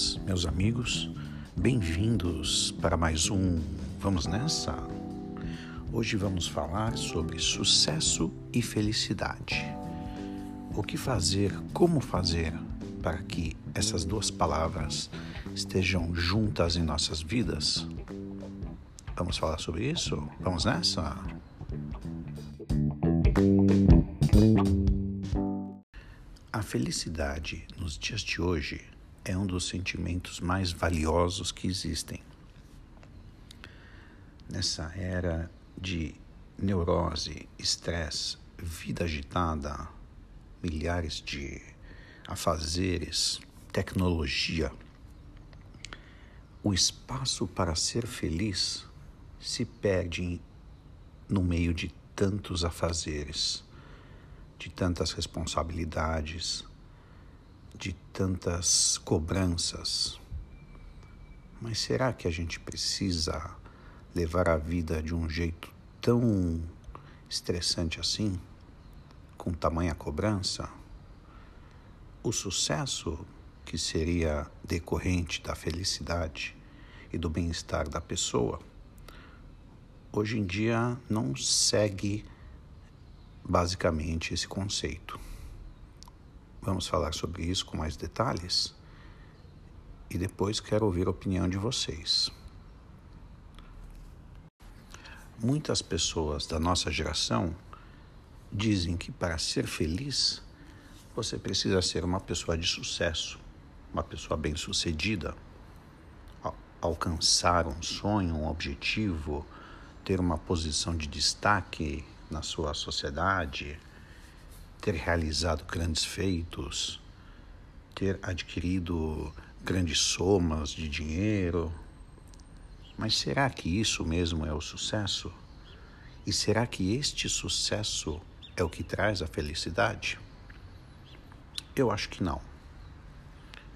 amigas, meus amigos, bem-vindos para mais um Vamos Nessa? Hoje vamos falar sobre sucesso e felicidade. O que fazer, como fazer para que essas duas palavras estejam juntas em nossas vidas? Vamos falar sobre isso? Vamos nessa? A felicidade nos dias de hoje é um dos sentimentos mais valiosos que existem. Nessa era de neurose, estresse, vida agitada, milhares de afazeres, tecnologia, o espaço para ser feliz se perde no meio de tantos afazeres, de tantas responsabilidades, de tantas cobranças. Mas será que a gente precisa levar a vida de um jeito tão estressante assim, com tamanha cobrança? O sucesso que seria decorrente da felicidade e do bem-estar da pessoa, hoje em dia não segue basicamente esse conceito. Vamos falar sobre isso com mais detalhes e depois quero ouvir a opinião de vocês. Muitas pessoas da nossa geração dizem que para ser feliz você precisa ser uma pessoa de sucesso, uma pessoa bem-sucedida, alcançar um sonho, um objetivo, ter uma posição de destaque na sua sociedade ter realizado grandes feitos, ter adquirido grandes somas de dinheiro. Mas será que isso mesmo é o sucesso? E será que este sucesso é o que traz a felicidade? Eu acho que não.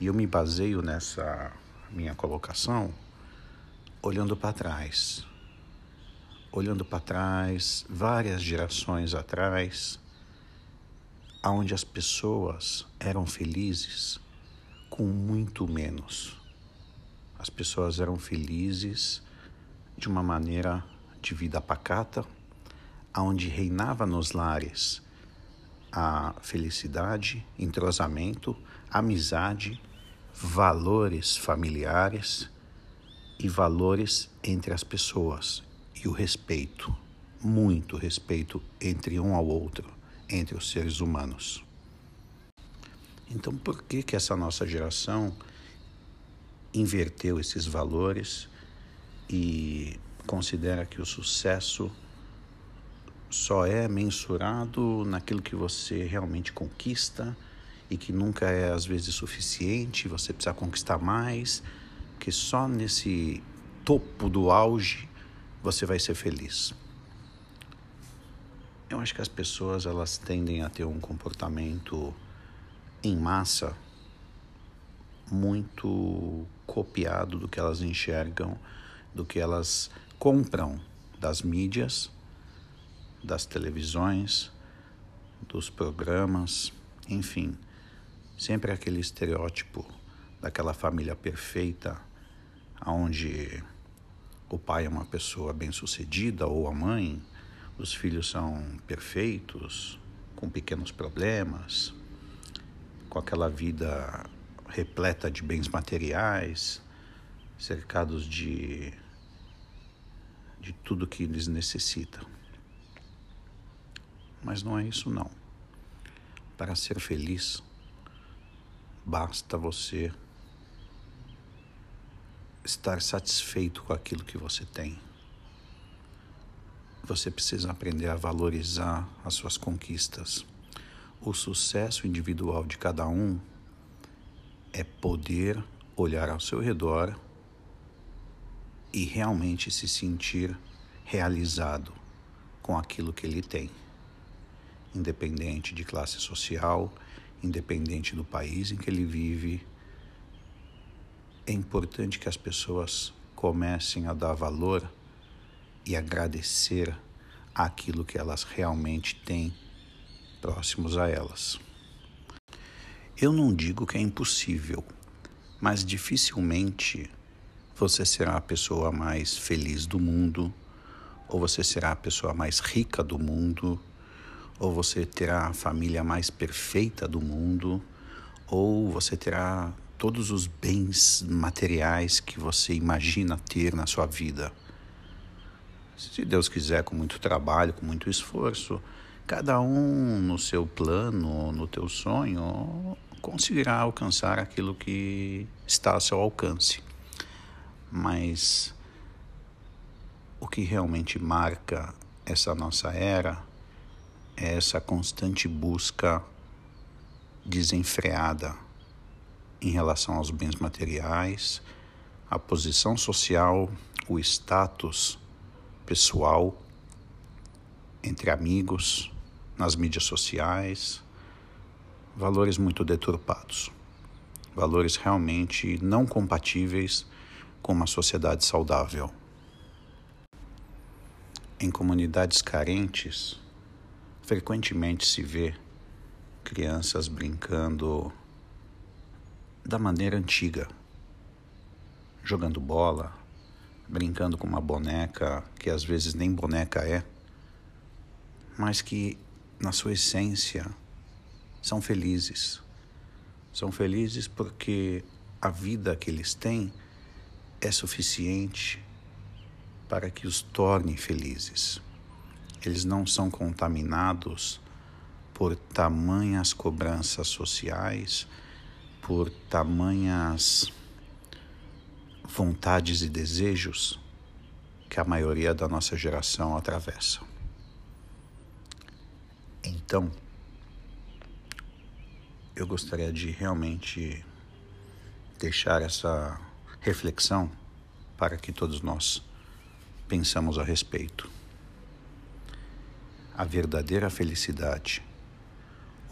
E eu me baseio nessa minha colocação olhando para trás. Olhando para trás, várias gerações atrás, onde as pessoas eram felizes com muito menos. As pessoas eram felizes de uma maneira de vida pacata, onde reinava nos lares a felicidade, entrosamento, amizade, valores familiares e valores entre as pessoas e o respeito, muito respeito entre um ao outro entre os seres humanos. Então, por que que essa nossa geração inverteu esses valores e considera que o sucesso só é mensurado naquilo que você realmente conquista e que nunca é às vezes suficiente, você precisa conquistar mais, que só nesse topo do auge você vai ser feliz. Eu acho que as pessoas elas tendem a ter um comportamento em massa muito copiado do que elas enxergam, do que elas compram das mídias, das televisões, dos programas, enfim, sempre aquele estereótipo daquela família perfeita, onde o pai é uma pessoa bem-sucedida ou a mãe os filhos são perfeitos, com pequenos problemas, com aquela vida repleta de bens materiais, cercados de, de tudo que eles necessitam. Mas não é isso não. Para ser feliz, basta você estar satisfeito com aquilo que você tem. Você precisa aprender a valorizar as suas conquistas. O sucesso individual de cada um é poder olhar ao seu redor e realmente se sentir realizado com aquilo que ele tem, independente de classe social, independente do país em que ele vive. É importante que as pessoas comecem a dar valor e agradecer aquilo que elas realmente têm próximos a elas. Eu não digo que é impossível, mas dificilmente você será a pessoa mais feliz do mundo, ou você será a pessoa mais rica do mundo, ou você terá a família mais perfeita do mundo, ou você terá todos os bens materiais que você imagina ter na sua vida. Se Deus quiser, com muito trabalho, com muito esforço, cada um no seu plano, no teu sonho, conseguirá alcançar aquilo que está ao seu alcance. Mas o que realmente marca essa nossa era é essa constante busca desenfreada em relação aos bens materiais, a posição social, o status pessoal entre amigos, nas mídias sociais, valores muito deturpados, valores realmente não compatíveis com uma sociedade saudável. Em comunidades carentes, frequentemente se vê crianças brincando da maneira antiga, jogando bola, brincando com uma boneca que às vezes nem boneca é, mas que na sua essência são felizes. São felizes porque a vida que eles têm é suficiente para que os torne felizes. Eles não são contaminados por tamanhas cobranças sociais, por tamanhas vontades e desejos que a maioria da nossa geração atravessa. Então, eu gostaria de realmente deixar essa reflexão para que todos nós pensamos a respeito. A verdadeira felicidade,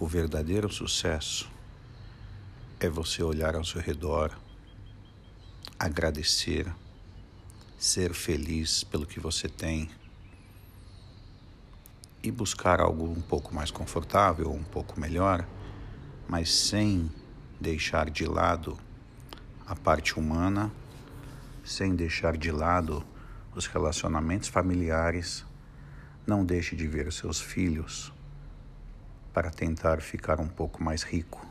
o verdadeiro sucesso é você olhar ao seu redor, agradecer, ser feliz pelo que você tem e buscar algo um pouco mais confortável, um pouco melhor, mas sem deixar de lado a parte humana, sem deixar de lado os relacionamentos familiares, não deixe de ver seus filhos para tentar ficar um pouco mais rico.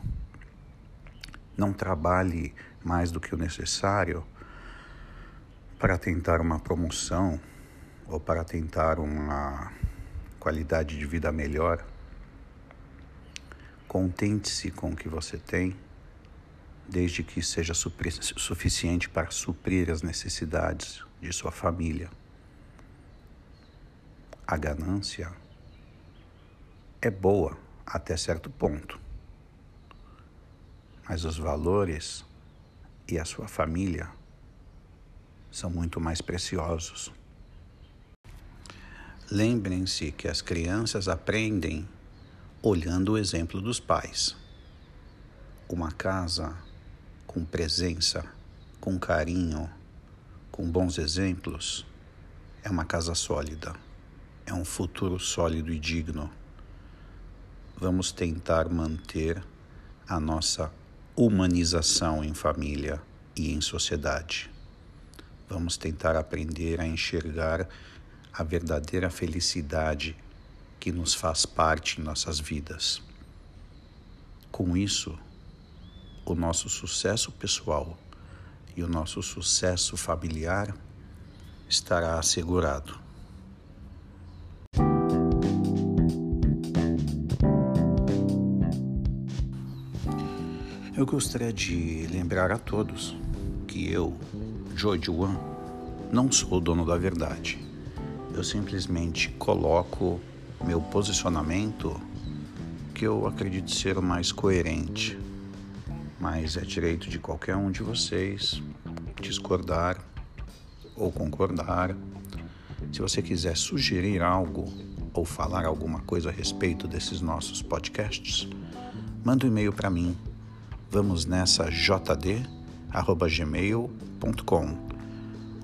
Não trabalhe mais do que o necessário para tentar uma promoção ou para tentar uma qualidade de vida melhor. Contente-se com o que você tem desde que seja suficiente para suprir as necessidades de sua família. A ganância é boa até certo ponto, mas os valores e a sua família são muito mais preciosos. Lembrem-se que as crianças aprendem olhando o exemplo dos pais. Uma casa com presença, com carinho, com bons exemplos, é uma casa sólida, é um futuro sólido e digno. Vamos tentar manter a nossa humanização em família e em sociedade. Vamos tentar aprender a enxergar a verdadeira felicidade que nos faz parte em nossas vidas. Com isso, o nosso sucesso pessoal e o nosso sucesso familiar estará assegurado. Eu gostaria de lembrar a todos que eu, Joe Juan, não sou o dono da verdade. Eu simplesmente coloco meu posicionamento que eu acredito ser o mais coerente mas é direito de qualquer um de vocês discordar ou concordar. Se você quiser sugerir algo ou falar alguma coisa a respeito desses nossos podcasts, manda um e-mail para mim. Vamos nessa jd@gmail.com.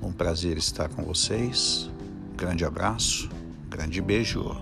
Um prazer estar com vocês. Grande abraço, grande beijo.